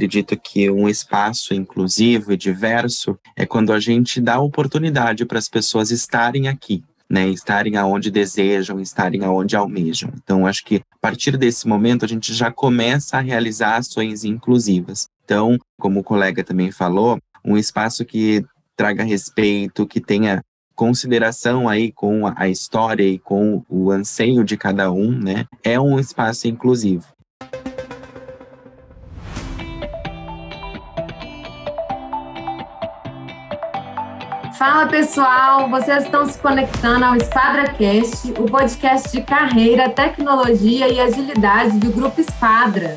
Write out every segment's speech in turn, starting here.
acredito que um espaço inclusivo e diverso é quando a gente dá oportunidade para as pessoas estarem aqui, né, estarem aonde desejam, estarem aonde almejam. Então, acho que a partir desse momento a gente já começa a realizar ações inclusivas. Então, como o colega também falou, um espaço que traga respeito, que tenha consideração aí com a história e com o anseio de cada um, né? É um espaço inclusivo. Fala pessoal, vocês estão se conectando ao EsquadraCast, o podcast de carreira, tecnologia e agilidade do Grupo Esquadra.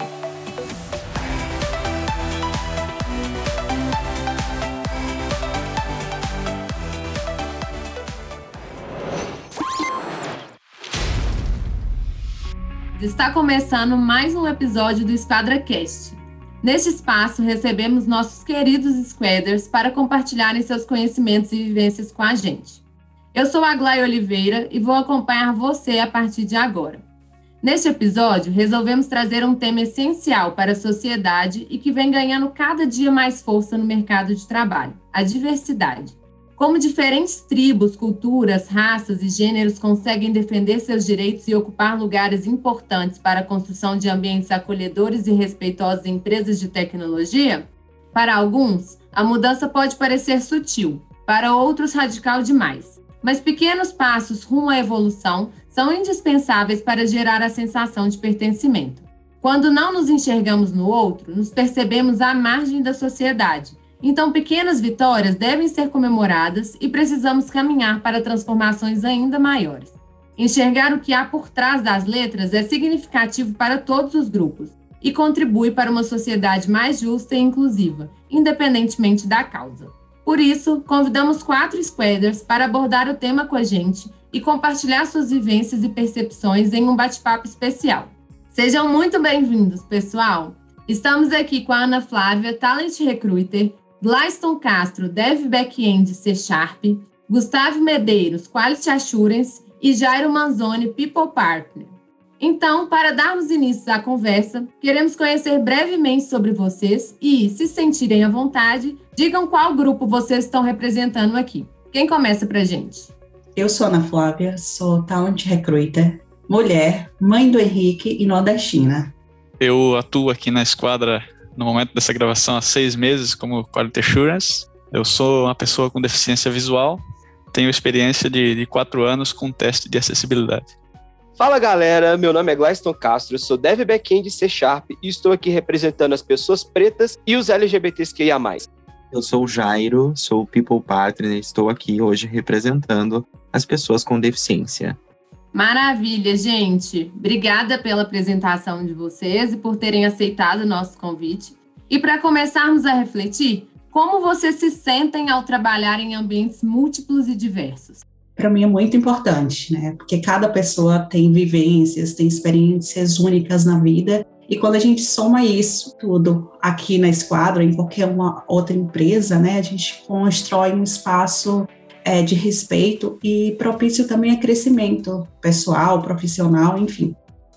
Está começando mais um episódio do EsquadraCast. Neste espaço, recebemos nossos queridos Squaders para compartilharem seus conhecimentos e vivências com a gente. Eu sou a Glay Oliveira e vou acompanhar você a partir de agora. Neste episódio, resolvemos trazer um tema essencial para a sociedade e que vem ganhando cada dia mais força no mercado de trabalho: a diversidade. Como diferentes tribos, culturas, raças e gêneros conseguem defender seus direitos e ocupar lugares importantes para a construção de ambientes acolhedores e respeitosos em empresas de tecnologia? Para alguns, a mudança pode parecer sutil, para outros, radical demais. Mas pequenos passos rumo à evolução são indispensáveis para gerar a sensação de pertencimento. Quando não nos enxergamos no outro, nos percebemos à margem da sociedade então, pequenas vitórias devem ser comemoradas e precisamos caminhar para transformações ainda maiores. Enxergar o que há por trás das letras é significativo para todos os grupos e contribui para uma sociedade mais justa e inclusiva, independentemente da causa. Por isso, convidamos quatro squaders para abordar o tema com a gente e compartilhar suas vivências e percepções em um bate-papo especial. Sejam muito bem-vindos, pessoal! Estamos aqui com a Ana Flávia, Talent Recruiter, Glyston Castro, Dev Backend C Sharp, Gustavo Medeiros, Quality Assurance e Jairo Manzoni, People Partner. Então, para darmos início à conversa, queremos conhecer brevemente sobre vocês e, se sentirem à vontade, digam qual grupo vocês estão representando aqui. Quem começa para gente? Eu sou Ana Flávia, sou Talent Recruiter, mulher, mãe do Henrique e nordestina. Eu atuo aqui na esquadra no momento dessa gravação há seis meses como Quality Assurance. Eu sou uma pessoa com deficiência visual, tenho experiência de, de quatro anos com teste de acessibilidade. Fala galera, meu nome é Gleiston Castro, sou Dev Backend C Sharp e estou aqui representando as pessoas pretas e os LGBTQIA+. Eu sou o Jairo, sou o People Partner e estou aqui hoje representando as pessoas com deficiência. Maravilha, gente. Obrigada pela apresentação de vocês e por terem aceitado o nosso convite. E para começarmos a refletir, como vocês se sentem ao trabalhar em ambientes múltiplos e diversos? Para mim é muito importante, né? Porque cada pessoa tem vivências, tem experiências únicas na vida. E quando a gente soma isso tudo aqui na Esquadra, em qualquer uma outra empresa, né, a gente constrói um espaço é, de respeito e propício também a crescimento pessoal, profissional, enfim.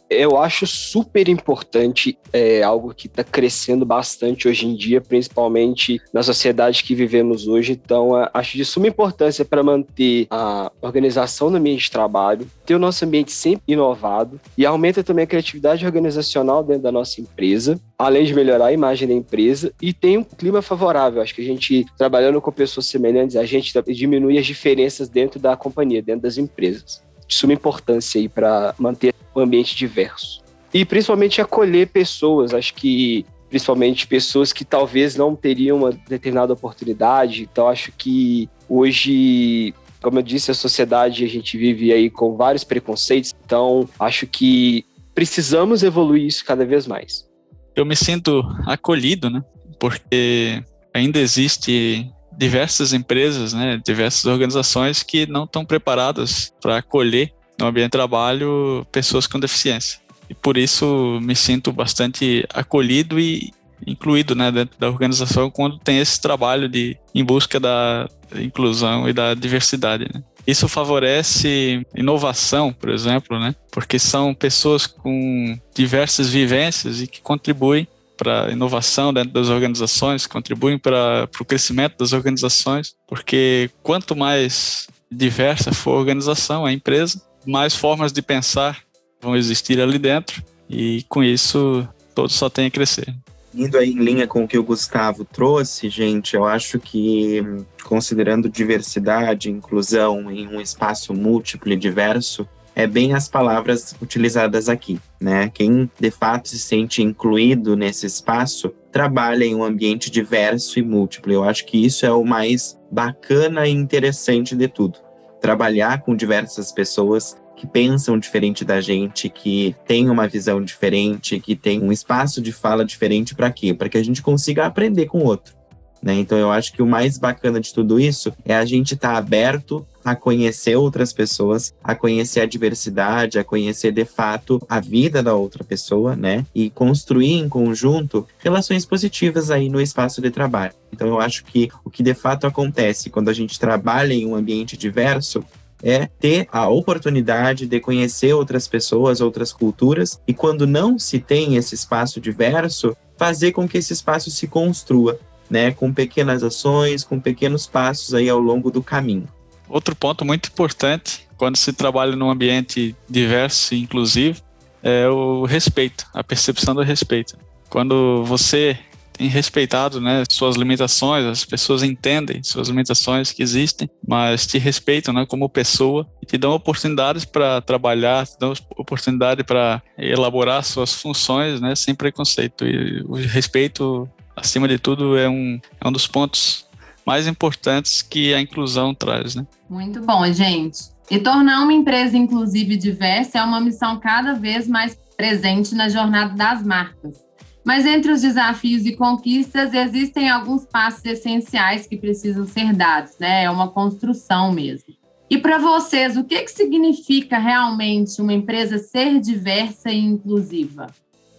Eu acho super importante, é algo que está crescendo bastante hoje em dia, principalmente na sociedade que vivemos hoje. Então, acho de suma importância para manter a organização no ambiente de trabalho, ter o nosso ambiente sempre inovado e aumenta também a criatividade organizacional dentro da nossa empresa, além de melhorar a imagem da empresa e tem um clima favorável. Acho que a gente, trabalhando com pessoas semelhantes, a gente diminui as diferenças dentro da companhia, dentro das empresas de suma importância aí para manter o ambiente diverso. E principalmente acolher pessoas, acho que principalmente pessoas que talvez não teriam uma determinada oportunidade. Então acho que hoje, como eu disse, a sociedade a gente vive aí com vários preconceitos. Então acho que precisamos evoluir isso cada vez mais. Eu me sinto acolhido, né? Porque ainda existe diversas empresas, né, diversas organizações que não estão preparadas para acolher no ambiente de trabalho pessoas com deficiência. E por isso me sinto bastante acolhido e incluído né, dentro da organização quando tem esse trabalho de em busca da inclusão e da diversidade. Né. Isso favorece inovação, por exemplo, né? Porque são pessoas com diversas vivências e que contribuem para inovação dentro das organizações, contribuem para o crescimento das organizações, porque quanto mais diversa for a organização, a empresa, mais formas de pensar vão existir ali dentro e com isso todos só têm a crescer. Indo aí em linha com o que o Gustavo trouxe, gente, eu acho que considerando diversidade, inclusão em um espaço múltiplo e diverso, é bem as palavras utilizadas aqui, né? Quem de fato se sente incluído nesse espaço trabalha em um ambiente diverso e múltiplo. Eu acho que isso é o mais bacana e interessante de tudo. Trabalhar com diversas pessoas que pensam diferente da gente, que têm uma visão diferente, que tem um espaço de fala diferente para quê? Para que a gente consiga aprender com o outro. Né? Então eu acho que o mais bacana de tudo isso é a gente estar tá aberto a conhecer outras pessoas, a conhecer a diversidade, a conhecer de fato a vida da outra pessoa, né? E construir em conjunto relações positivas aí no espaço de trabalho. Então eu acho que o que de fato acontece quando a gente trabalha em um ambiente diverso é ter a oportunidade de conhecer outras pessoas, outras culturas, e quando não se tem esse espaço diverso, fazer com que esse espaço se construa, né, com pequenas ações, com pequenos passos aí ao longo do caminho. Outro ponto muito importante quando se trabalha num ambiente diverso e inclusivo é o respeito, a percepção do respeito. Quando você tem respeitado né, suas limitações, as pessoas entendem suas limitações que existem, mas te respeitam né, como pessoa e te dão oportunidades para trabalhar, te dão oportunidade para elaborar suas funções né, sem preconceito. E o respeito, acima de tudo, é um, é um dos pontos mais importantes que a inclusão traz. Né? Muito bom, gente. E tornar uma empresa inclusiva e diversa é uma missão cada vez mais presente na jornada das marcas. Mas entre os desafios e conquistas, existem alguns passos essenciais que precisam ser dados, né? É uma construção mesmo. E para vocês, o que, que significa realmente uma empresa ser diversa e inclusiva?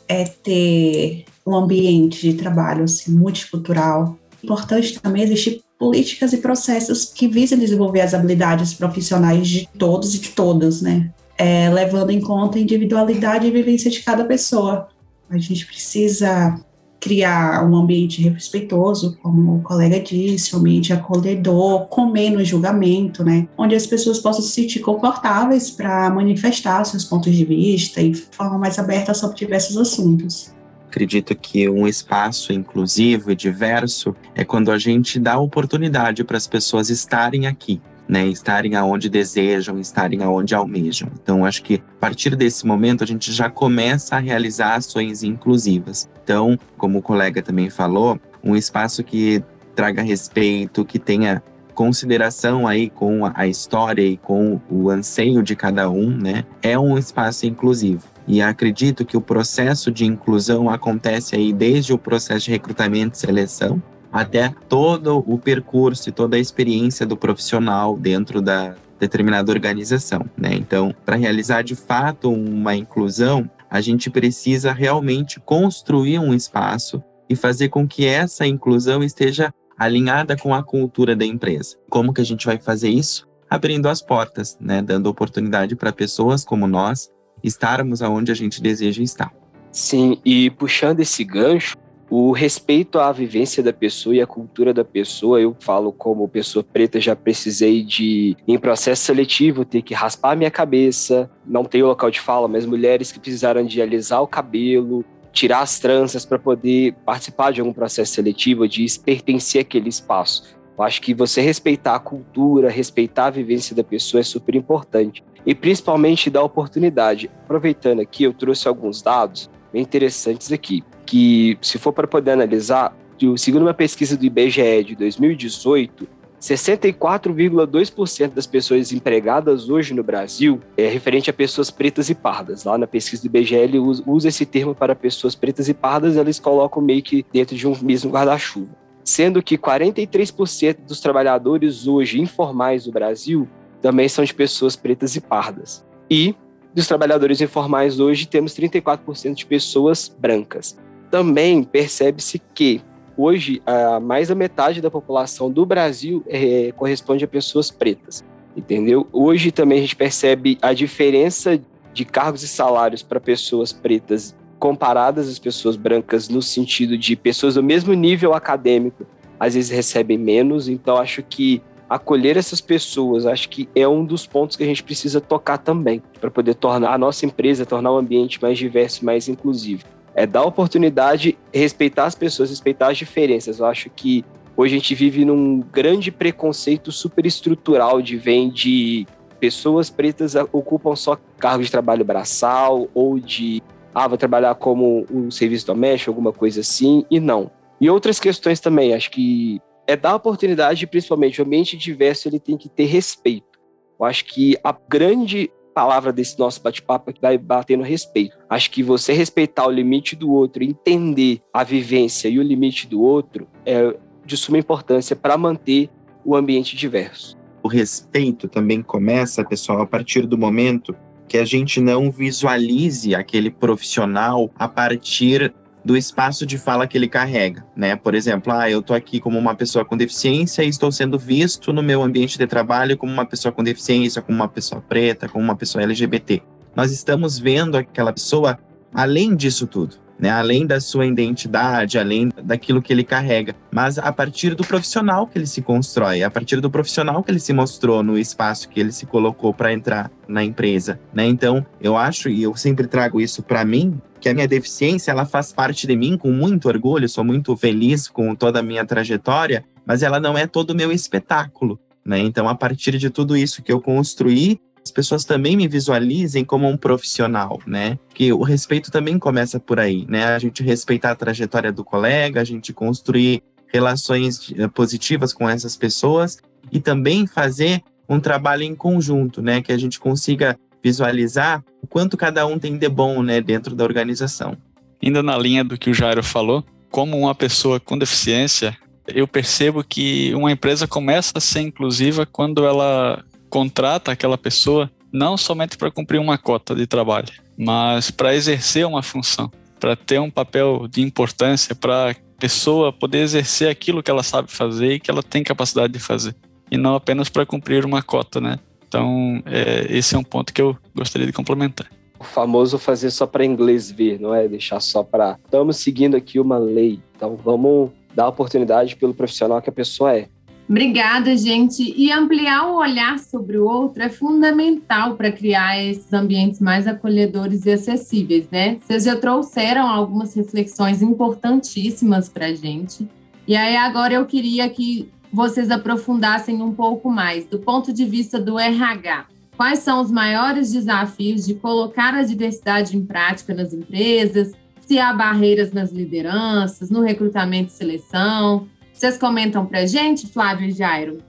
É ter um ambiente de trabalho assim, multicultural. Importante também existir políticas e processos que visem desenvolver as habilidades profissionais de todos e de todas, né? É, levando em conta a individualidade e vivência de cada pessoa. A gente precisa criar um ambiente respeitoso, como o colega disse, um ambiente acolhedor, com menos julgamento, né? Onde as pessoas possam se sentir confortáveis para manifestar seus pontos de vista e forma mais aberta sobre diversos assuntos. Acredito que um espaço inclusivo e diverso é quando a gente dá oportunidade para as pessoas estarem aqui, né, estarem aonde desejam, estarem aonde almejam. Então, acho que a partir desse momento a gente já começa a realizar ações inclusivas. Então, como o colega também falou, um espaço que traga respeito, que tenha consideração aí com a história e com o anseio de cada um, né, é um espaço inclusivo. E acredito que o processo de inclusão acontece aí desde o processo de recrutamento e seleção, até todo o percurso e toda a experiência do profissional dentro da determinada organização, né? Então, para realizar de fato uma inclusão, a gente precisa realmente construir um espaço e fazer com que essa inclusão esteja alinhada com a cultura da empresa. Como que a gente vai fazer isso? Abrindo as portas, né? Dando oportunidade para pessoas como nós estarmos aonde a gente deseja estar. Sim, e puxando esse gancho, o respeito à vivência da pessoa e à cultura da pessoa, eu falo como pessoa preta, já precisei de, em processo seletivo, ter que raspar minha cabeça, não tenho local de fala, mas mulheres que precisaram de alisar o cabelo, tirar as tranças para poder participar de algum processo seletivo, de pertencer àquele espaço. Eu acho que você respeitar a cultura, respeitar a vivência da pessoa é super importante. E principalmente dar oportunidade. Aproveitando aqui, eu trouxe alguns dados bem interessantes aqui que, se for para poder analisar, segundo uma pesquisa do IBGE de 2018, 64,2% das pessoas empregadas hoje no Brasil é referente a pessoas pretas e pardas. Lá na pesquisa do IBGE, ele usa, usa esse termo para pessoas pretas e pardas, eles colocam meio que dentro de um mesmo guarda-chuva. Sendo que 43% dos trabalhadores hoje informais do Brasil também são de pessoas pretas e pardas. E dos trabalhadores informais hoje temos 34% de pessoas brancas também percebe-se que hoje a mais da metade da população do Brasil é, corresponde a pessoas pretas, entendeu? Hoje também a gente percebe a diferença de cargos e salários para pessoas pretas comparadas às pessoas brancas no sentido de pessoas do mesmo nível acadêmico às vezes recebem menos, então acho que acolher essas pessoas, acho que é um dos pontos que a gente precisa tocar também, para poder tornar a nossa empresa, tornar o ambiente mais diverso, mais inclusivo. É dar oportunidade, respeitar as pessoas, respeitar as diferenças. Eu acho que hoje a gente vive num grande preconceito superestrutural de vem de pessoas pretas ocupam só cargos de trabalho braçal ou de ah, vou trabalhar como um serviço doméstico, alguma coisa assim, e não. E outras questões também, acho que é dar oportunidade, principalmente o ambiente diverso, ele tem que ter respeito. Eu acho que a grande palavra desse nosso bate-papo é que vai bater no respeito. Acho que você respeitar o limite do outro, entender a vivência e o limite do outro é de suma importância para manter o ambiente diverso. O respeito também começa, pessoal, a partir do momento que a gente não visualize aquele profissional a partir do espaço de fala que ele carrega, né? Por exemplo, ah, eu tô aqui como uma pessoa com deficiência e estou sendo visto no meu ambiente de trabalho como uma pessoa com deficiência, como uma pessoa preta, como uma pessoa LGBT. Nós estamos vendo aquela pessoa além disso tudo né? Além da sua identidade, além daquilo que ele carrega, mas a partir do profissional que ele se constrói, a partir do profissional que ele se mostrou no espaço que ele se colocou para entrar na empresa, né? Então, eu acho e eu sempre trago isso para mim, que a minha deficiência ela faz parte de mim com muito orgulho, sou muito feliz com toda a minha trajetória, mas ela não é todo o meu espetáculo. Né? Então, a partir de tudo isso que eu construí, as pessoas também me visualizem como um profissional, né? Que o respeito também começa por aí, né? A gente respeitar a trajetória do colega, a gente construir relações eh, positivas com essas pessoas e também fazer um trabalho em conjunto, né? Que a gente consiga visualizar o quanto cada um tem de bom, né, dentro da organização. Ainda na linha do que o Jairo falou, como uma pessoa com deficiência, eu percebo que uma empresa começa a ser inclusiva quando ela contrata aquela pessoa não somente para cumprir uma cota de trabalho, mas para exercer uma função, para ter um papel de importância, para a pessoa poder exercer aquilo que ela sabe fazer e que ela tem capacidade de fazer, e não apenas para cumprir uma cota, né? Então, é, esse é um ponto que eu gostaria de complementar. O famoso fazer só para inglês ver, não é deixar só para. Estamos seguindo aqui uma lei, então vamos dar oportunidade pelo profissional que a pessoa é. Obrigada, gente. E ampliar o olhar sobre o outro é fundamental para criar esses ambientes mais acolhedores e acessíveis, né? Vocês já trouxeram algumas reflexões importantíssimas para a gente. E aí, agora eu queria que vocês aprofundassem um pouco mais do ponto de vista do RH. Quais são os maiores desafios de colocar a diversidade em prática nas empresas? Se há barreiras nas lideranças, no recrutamento e seleção, vocês comentam para gente, Flávio e Jairo?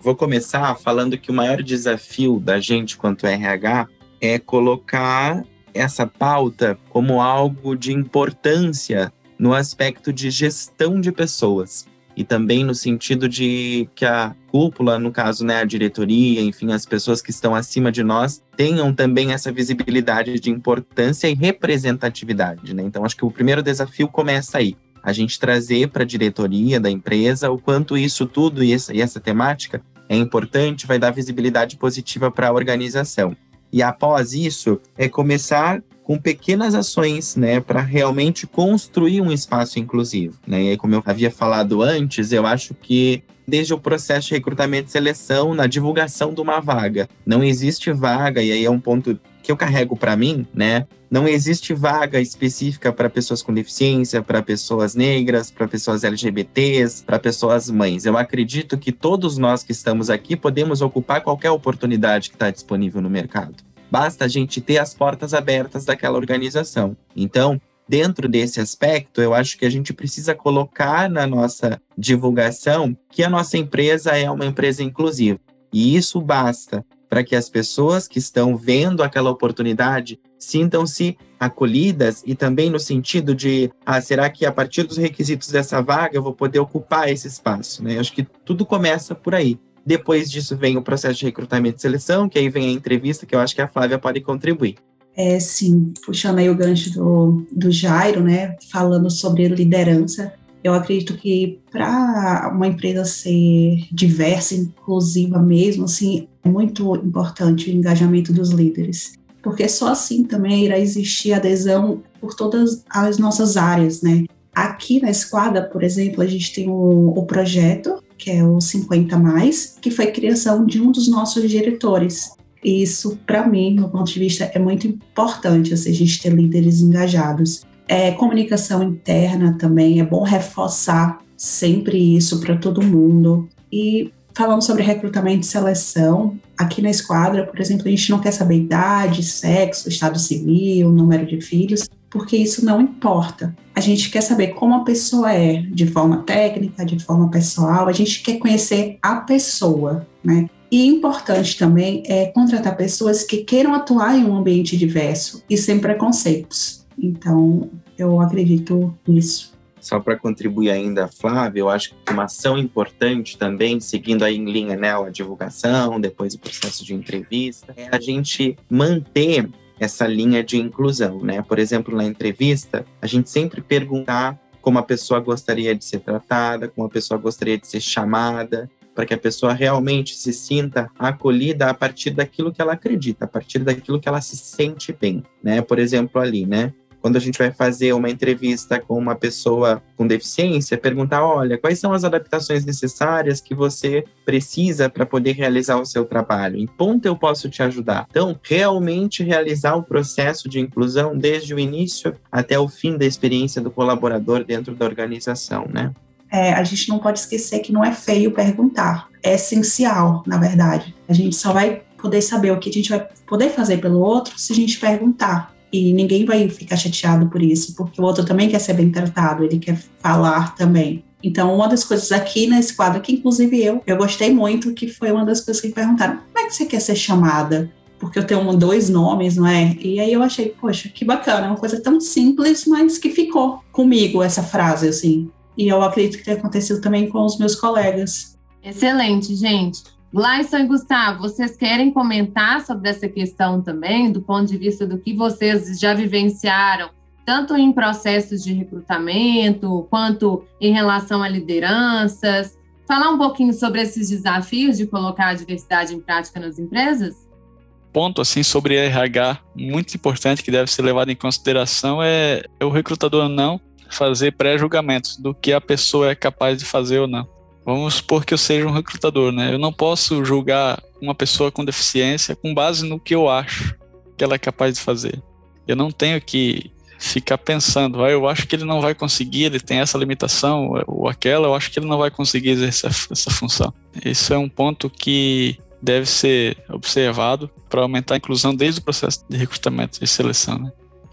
Vou começar falando que o maior desafio da gente quanto RH é colocar essa pauta como algo de importância no aspecto de gestão de pessoas e também no sentido de que a cúpula, no caso, né, a diretoria, enfim, as pessoas que estão acima de nós, tenham também essa visibilidade de importância e representatividade, né? Então, acho que o primeiro desafio começa aí a gente trazer para a diretoria da empresa o quanto isso tudo e essa, e essa temática é importante, vai dar visibilidade positiva para a organização. E após isso, é começar com pequenas ações, né, para realmente construir um espaço inclusivo, né? E aí, como eu havia falado antes, eu acho que desde o processo de recrutamento e seleção, na divulgação de uma vaga, não existe vaga, e aí é um ponto que eu carrego para mim, né? Não existe vaga específica para pessoas com deficiência, para pessoas negras, para pessoas LGBTs, para pessoas mães. Eu acredito que todos nós que estamos aqui podemos ocupar qualquer oportunidade que está disponível no mercado. Basta a gente ter as portas abertas daquela organização. Então, dentro desse aspecto, eu acho que a gente precisa colocar na nossa divulgação que a nossa empresa é uma empresa inclusiva. E isso basta para que as pessoas que estão vendo aquela oportunidade sintam-se acolhidas e também no sentido de, ah, será que a partir dos requisitos dessa vaga eu vou poder ocupar esse espaço, né? Eu acho que tudo começa por aí. Depois disso vem o processo de recrutamento e seleção, que aí vem a entrevista, que eu acho que a Flávia pode contribuir. É, sim, puxando aí o gancho do, do Jairo, né, falando sobre liderança, eu acredito que para uma empresa ser diversa, inclusiva mesmo, assim, é muito importante o engajamento dos líderes. porque só assim também irá existir adesão por todas as nossas áreas, né? Aqui na Esquadra, por exemplo, a gente tem o, o projeto, que é o 50 Mais, que foi criação de um dos nossos diretores. E isso, para mim, no ponto de vista, é muito importante, assim, a gente ter líderes engajados. É, comunicação interna também, é bom reforçar sempre isso para todo mundo. E falando sobre recrutamento e seleção, aqui na esquadra, por exemplo, a gente não quer saber idade, sexo, estado civil, número de filhos, porque isso não importa. A gente quer saber como a pessoa é, de forma técnica, de forma pessoal, a gente quer conhecer a pessoa, né? E importante também é contratar pessoas que queiram atuar em um ambiente diverso e sem preconceitos. Então, eu acredito nisso. Só para contribuir ainda, Flávia, eu acho que uma ação importante também, seguindo aí em linha né, a divulgação, depois o processo de entrevista, é a gente manter essa linha de inclusão, né? Por exemplo, na entrevista, a gente sempre perguntar como a pessoa gostaria de ser tratada, como a pessoa gostaria de ser chamada, para que a pessoa realmente se sinta acolhida a partir daquilo que ela acredita, a partir daquilo que ela se sente bem, né? Por exemplo, ali, né? Quando a gente vai fazer uma entrevista com uma pessoa com deficiência, perguntar: olha, quais são as adaptações necessárias que você precisa para poder realizar o seu trabalho? Em ponto eu posso te ajudar. Então, realmente realizar o processo de inclusão desde o início até o fim da experiência do colaborador dentro da organização, né? É, a gente não pode esquecer que não é feio perguntar, é essencial, na verdade. A gente só vai poder saber o que a gente vai poder fazer pelo outro se a gente perguntar e ninguém vai ficar chateado por isso, porque o outro também quer ser bem tratado, ele quer falar também. Então, uma das coisas aqui nesse quadro, que inclusive eu, eu gostei muito, que foi uma das coisas que me perguntaram: como é que você quer ser chamada? Porque eu tenho dois nomes, não é? E aí eu achei, poxa, que bacana, uma coisa tão simples, mas que ficou comigo essa frase, assim. E eu acredito que tenha acontecido também com os meus colegas. Excelente, gente. Gleison e Gustavo, vocês querem comentar sobre essa questão também, do ponto de vista do que vocês já vivenciaram, tanto em processos de recrutamento, quanto em relação a lideranças? Falar um pouquinho sobre esses desafios de colocar a diversidade em prática nas empresas? Ponto assim sobre RH muito importante que deve ser levado em consideração é, é o recrutador não fazer pré-julgamentos do que a pessoa é capaz de fazer ou não. Vamos supor que eu seja um recrutador, né? Eu não posso julgar uma pessoa com deficiência com base no que eu acho que ela é capaz de fazer. Eu não tenho que ficar pensando, ah, eu acho que ele não vai conseguir, ele tem essa limitação ou aquela, eu acho que ele não vai conseguir exercer essa função. Isso é um ponto que deve ser observado para aumentar a inclusão desde o processo de recrutamento e seleção. Né?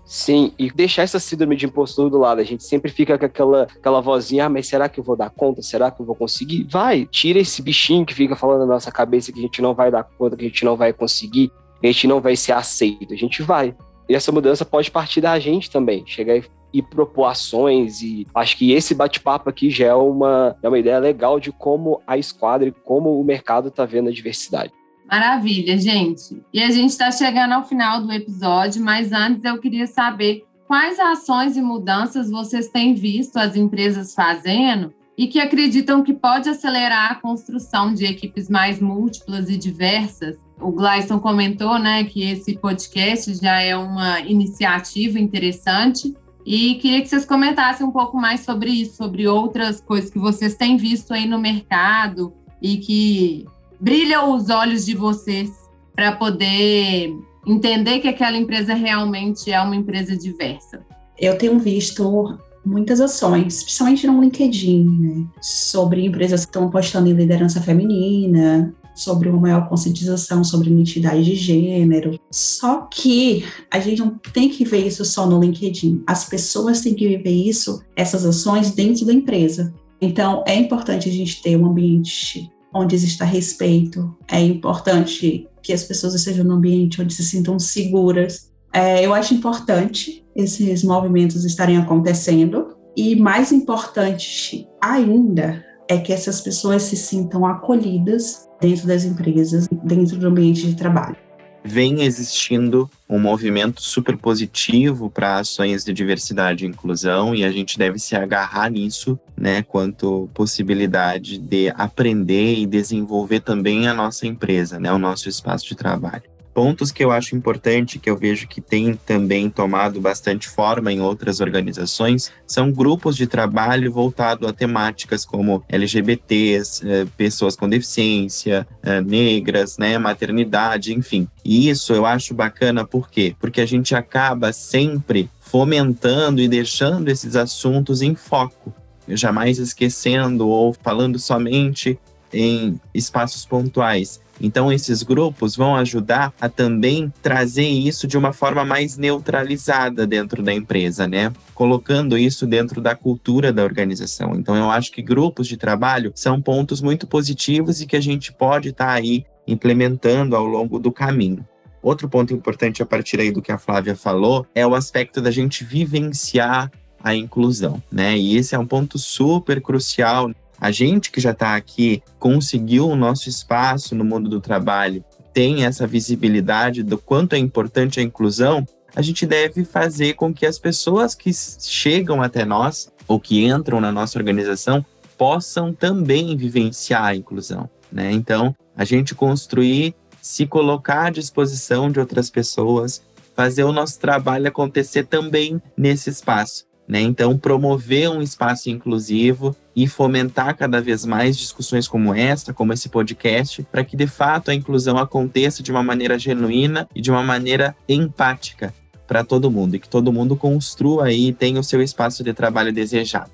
Sim, e deixar essa síndrome de impostor do lado. A gente sempre fica com aquela, aquela vozinha, ah, mas será que eu vou dar conta? Será que eu vou conseguir? Vai, tira esse bichinho que fica falando na nossa cabeça que a gente não vai dar conta, que a gente não vai conseguir, que a gente não vai ser aceito. A gente vai. E essa mudança pode partir da gente também. Chegar e, propor ações. E acho que esse bate-papo aqui já é uma, é uma ideia legal de como a esquadra e como o mercado está vendo a diversidade. Maravilha, gente. E a gente está chegando ao final do episódio, mas antes eu queria saber quais ações e mudanças vocês têm visto as empresas fazendo e que acreditam que pode acelerar a construção de equipes mais múltiplas e diversas. O Gleison comentou né, que esse podcast já é uma iniciativa interessante e queria que vocês comentassem um pouco mais sobre isso, sobre outras coisas que vocês têm visto aí no mercado e que brilha os olhos de vocês para poder entender que aquela empresa realmente é uma empresa diversa? Eu tenho visto muitas ações, principalmente no LinkedIn, né, sobre empresas que estão apostando em liderança feminina, sobre uma maior conscientização sobre identidade de gênero. Só que a gente não tem que ver isso só no LinkedIn. As pessoas têm que viver isso, essas ações dentro da empresa. Então, é importante a gente ter um ambiente onde exista respeito. É importante que as pessoas estejam num ambiente onde se sintam seguras. É, eu acho importante esses movimentos estarem acontecendo e mais importante ainda é que essas pessoas se sintam acolhidas dentro das empresas, dentro do ambiente de trabalho vem existindo um movimento super positivo para ações de diversidade e inclusão e a gente deve se agarrar nisso, né, quanto possibilidade de aprender e desenvolver também a nossa empresa, né, o nosso espaço de trabalho. Pontos que eu acho importante, que eu vejo que tem também tomado bastante forma em outras organizações, são grupos de trabalho voltado a temáticas como LGBTs, eh, pessoas com deficiência, eh, negras, né, maternidade, enfim. E isso eu acho bacana, por quê? Porque a gente acaba sempre fomentando e deixando esses assuntos em foco jamais esquecendo ou falando somente em espaços pontuais. Então, esses grupos vão ajudar a também trazer isso de uma forma mais neutralizada dentro da empresa, né? Colocando isso dentro da cultura da organização. Então, eu acho que grupos de trabalho são pontos muito positivos e que a gente pode estar tá aí implementando ao longo do caminho. Outro ponto importante a partir aí do que a Flávia falou é o aspecto da gente vivenciar a inclusão, né? E esse é um ponto super crucial a gente que já está aqui conseguiu o nosso espaço no mundo do trabalho, tem essa visibilidade do quanto é importante a inclusão, a gente deve fazer com que as pessoas que chegam até nós ou que entram na nossa organização possam também vivenciar a inclusão, né? Então, a gente construir, se colocar à disposição de outras pessoas, fazer o nosso trabalho acontecer também nesse espaço. Né? Então, promover um espaço inclusivo e fomentar cada vez mais discussões como esta, como esse podcast, para que de fato a inclusão aconteça de uma maneira genuína e de uma maneira empática para todo mundo e que todo mundo construa aí e tenha o seu espaço de trabalho desejado.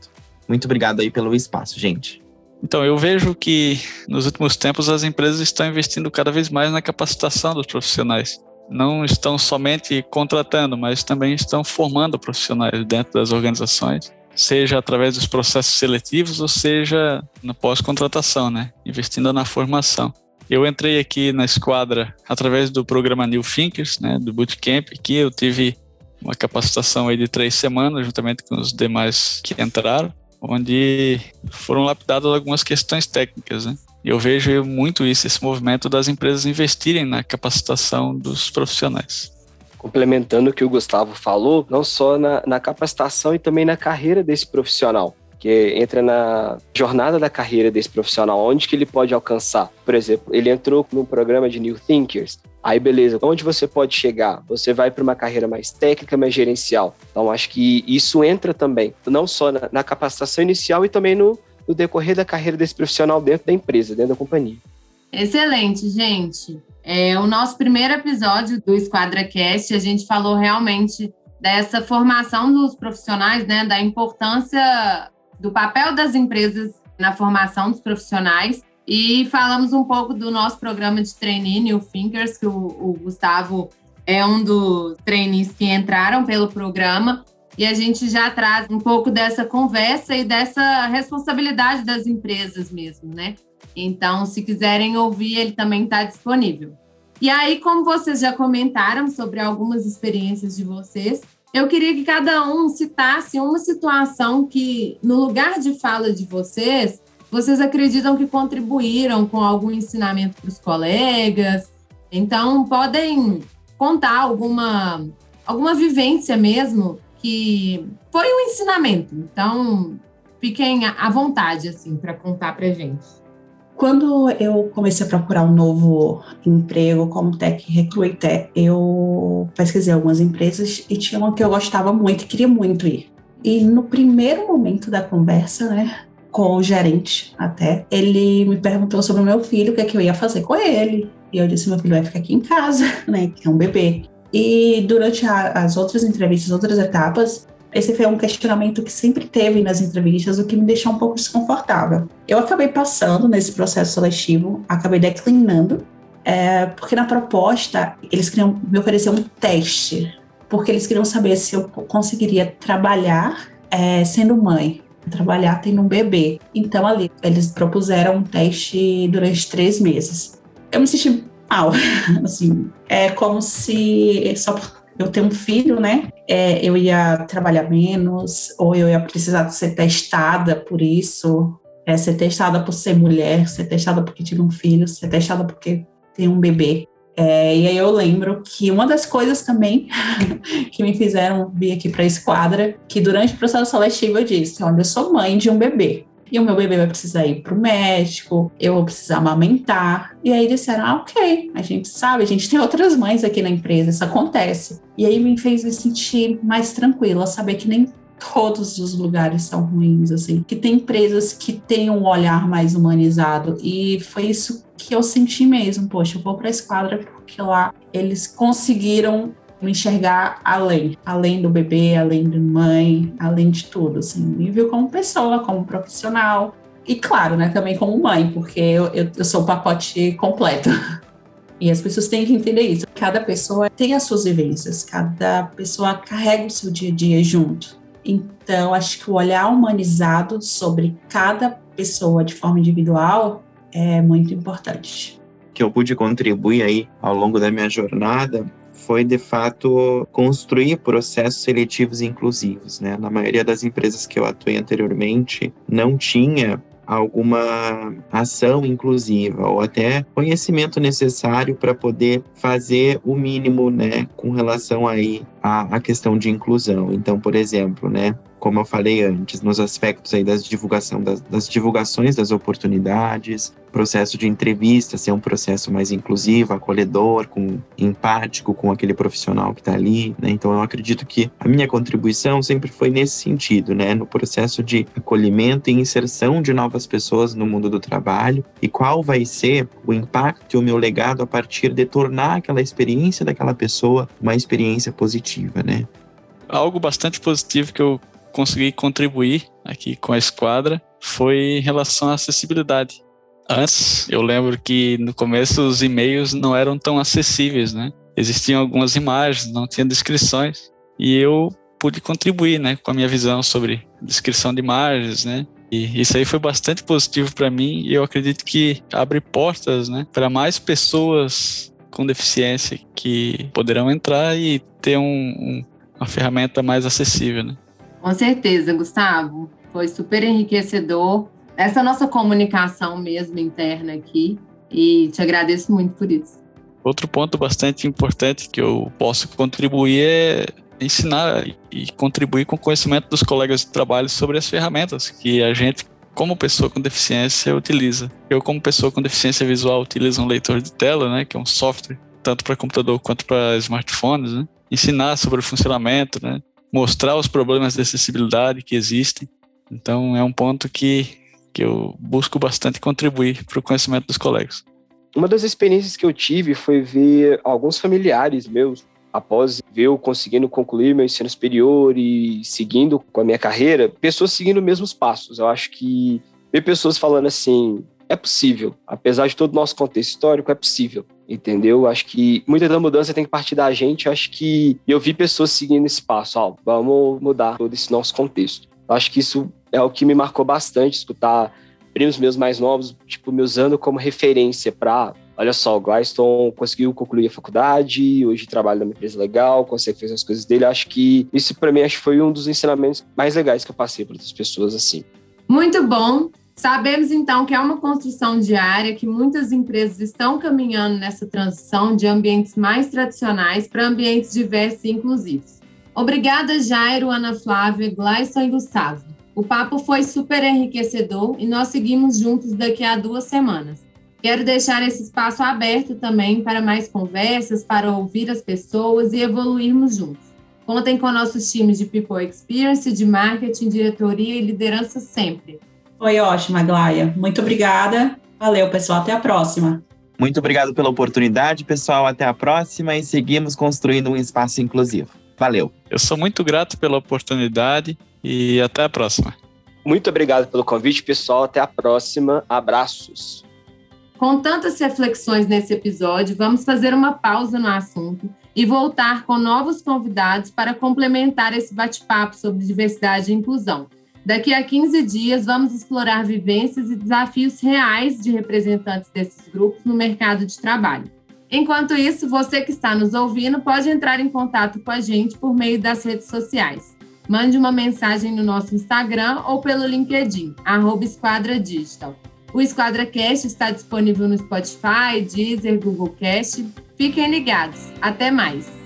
Muito obrigado aí pelo espaço, gente. Então, eu vejo que nos últimos tempos as empresas estão investindo cada vez mais na capacitação dos profissionais não estão somente contratando, mas também estão formando profissionais dentro das organizações, seja através dos processos seletivos ou seja na pós-contratação, né? Investindo na formação. Eu entrei aqui na esquadra através do programa New Thinkers, né, do Bootcamp, que eu tive uma capacitação aí de três semanas, juntamente com os demais que entraram, onde foram lapidadas algumas questões técnicas, né? E eu vejo muito isso, esse movimento das empresas investirem na capacitação dos profissionais. Complementando o que o Gustavo falou, não só na, na capacitação e também na carreira desse profissional que entra na jornada da carreira desse profissional, onde que ele pode alcançar. Por exemplo, ele entrou num programa de New Thinkers, aí beleza, onde você pode chegar? Você vai para uma carreira mais técnica, mais gerencial. Então, acho que isso entra também, não só na, na capacitação inicial e também no, no decorrer da carreira desse profissional dentro da empresa, dentro da companhia. Excelente, gente. É o nosso primeiro episódio do Esquadra Cast, a gente falou realmente dessa formação dos profissionais, né, da importância do papel das empresas na formação dos profissionais e falamos um pouco do nosso programa de trainee New Thinkers, que o, o Gustavo é um dos trainees que entraram pelo programa e a gente já traz um pouco dessa conversa e dessa responsabilidade das empresas mesmo, né? Então, se quiserem ouvir, ele também está disponível. E aí, como vocês já comentaram sobre algumas experiências de vocês, eu queria que cada um citasse uma situação que, no lugar de fala de vocês, vocês acreditam que contribuíram com algum ensinamento para os colegas. Então, podem contar alguma, alguma vivência mesmo que foi um ensinamento. Então, fiquem à vontade, assim, para contar para gente. Quando eu comecei a procurar um novo emprego como tech recruiter, eu pesquisei algumas empresas e tinha uma que eu gostava muito e queria muito ir. E no primeiro momento da conversa, né, com o gerente até, ele me perguntou sobre o meu filho, o que, é que eu ia fazer com ele. E eu disse: meu filho vai ficar aqui em casa, né, que é um bebê. E durante a, as outras entrevistas, outras etapas, esse foi um questionamento que sempre teve nas entrevistas, o que me deixou um pouco desconfortável. Eu acabei passando nesse processo seletivo, acabei declinando, é, porque na proposta eles queriam me oferecer um teste, porque eles queriam saber se eu conseguiria trabalhar é, sendo mãe, trabalhar tendo um bebê. Então ali eles propuseram um teste durante três meses. Eu me senti mal. assim, é como se só por eu ter um filho, né? É, eu ia trabalhar menos, ou eu ia precisar ser testada por isso, é, ser testada por ser mulher, ser testada porque tive um filho, ser testada porque tem um bebê. É, e aí eu lembro que uma das coisas também que me fizeram vir aqui para a esquadra, que durante o processo seletivo eu disse, olha, eu sou mãe de um bebê. E o meu bebê vai precisar ir para o médico, eu vou precisar amamentar. E aí disseram: ah, ok, a gente sabe, a gente tem outras mães aqui na empresa, isso acontece. E aí me fez me sentir mais tranquila, saber que nem todos os lugares são ruins, assim, que tem empresas que têm um olhar mais humanizado e foi isso que eu senti mesmo, poxa, eu vou para a esquadra porque lá eles conseguiram enxergar além, além do bebê, além de mãe, além de tudo, assim, me viu como pessoa, como profissional e claro, né, também como mãe, porque eu, eu, eu sou o pacote completo. E as pessoas têm que entender isso. Cada pessoa tem as suas vivências, cada pessoa carrega o seu dia a dia junto. Então, acho que o olhar humanizado sobre cada pessoa de forma individual é muito importante. Que eu pude contribuir aí ao longo da minha jornada foi de fato construir processos seletivos inclusivos, né? Na maioria das empresas que eu atuei anteriormente, não tinha alguma ação inclusiva ou até conhecimento necessário para poder fazer o mínimo, né, com relação aí à, à questão de inclusão. Então, por exemplo, né, como eu falei antes, nos aspectos aí das divulgação das, das divulgações das oportunidades, processo de entrevista ser um processo mais inclusivo, acolhedor, com empático com aquele profissional que está ali, né? Então eu acredito que a minha contribuição sempre foi nesse sentido, né? No processo de acolhimento e inserção de novas pessoas no mundo do trabalho e qual vai ser o impacto e o meu legado a partir de tornar aquela experiência daquela pessoa uma experiência positiva, né? Algo bastante positivo que eu consegui contribuir aqui com a esquadra foi em relação à acessibilidade. Antes, eu lembro que no começo os e-mails não eram tão acessíveis, né? Existiam algumas imagens, não tinha descrições, e eu pude contribuir, né, com a minha visão sobre descrição de imagens, né? E isso aí foi bastante positivo para mim e eu acredito que abre portas, né, para mais pessoas com deficiência que poderão entrar e ter um, um, uma ferramenta mais acessível, né? Com certeza, Gustavo. Foi super enriquecedor. Essa nossa comunicação mesmo interna aqui. E te agradeço muito por isso. Outro ponto bastante importante que eu posso contribuir é ensinar e contribuir com o conhecimento dos colegas de trabalho sobre as ferramentas que a gente, como pessoa com deficiência, utiliza. Eu, como pessoa com deficiência visual, utilizo um leitor de tela, né, que é um software tanto para computador quanto para smartphones, né? ensinar sobre o funcionamento, né? mostrar os problemas de acessibilidade que existem. Então, é um ponto que, que eu busco bastante contribuir para o conhecimento dos colegas. Uma das experiências que eu tive foi ver alguns familiares meus, após eu conseguindo concluir meu ensino superior e seguindo com a minha carreira, pessoas seguindo os mesmos passos. Eu acho que ver pessoas falando assim, é possível, apesar de todo o nosso contexto histórico, é possível entendeu? Acho que muita da mudança tem que partir da gente. Acho que eu vi pessoas seguindo esse passo, ó, vamos mudar todo esse nosso contexto. Acho que isso é o que me marcou bastante, escutar primos meus mais novos, tipo, me usando como referência para, olha só, o Gladstone conseguiu concluir a faculdade, hoje trabalha numa empresa legal, consegue fazer as coisas dele. Acho que isso para mim acho que foi um dos ensinamentos mais legais que eu passei para outras pessoas assim. Muito bom. Sabemos então que é uma construção diária, que muitas empresas estão caminhando nessa transição de ambientes mais tradicionais para ambientes diversos e inclusivos. Obrigada, Jairo, Ana Flávia, Gleison e Gustavo. O papo foi super enriquecedor e nós seguimos juntos daqui a duas semanas. Quero deixar esse espaço aberto também para mais conversas, para ouvir as pessoas e evoluirmos juntos. Contem com nossos times de People Experience, de marketing, diretoria e liderança sempre. Foi ótima, Glaia. Muito obrigada. Valeu, pessoal. Até a próxima. Muito obrigado pela oportunidade, pessoal. Até a próxima e seguimos construindo um espaço inclusivo. Valeu. Eu sou muito grato pela oportunidade e até a próxima. Muito obrigado pelo convite, pessoal. Até a próxima. Abraços. Com tantas reflexões nesse episódio, vamos fazer uma pausa no assunto e voltar com novos convidados para complementar esse bate-papo sobre diversidade e inclusão. Daqui a 15 dias, vamos explorar vivências e desafios reais de representantes desses grupos no mercado de trabalho. Enquanto isso, você que está nos ouvindo pode entrar em contato com a gente por meio das redes sociais. Mande uma mensagem no nosso Instagram ou pelo LinkedIn, arroba Esquadra Digital. O Esquadra Cast está disponível no Spotify, Deezer, Google Cast. Fiquem ligados. Até mais!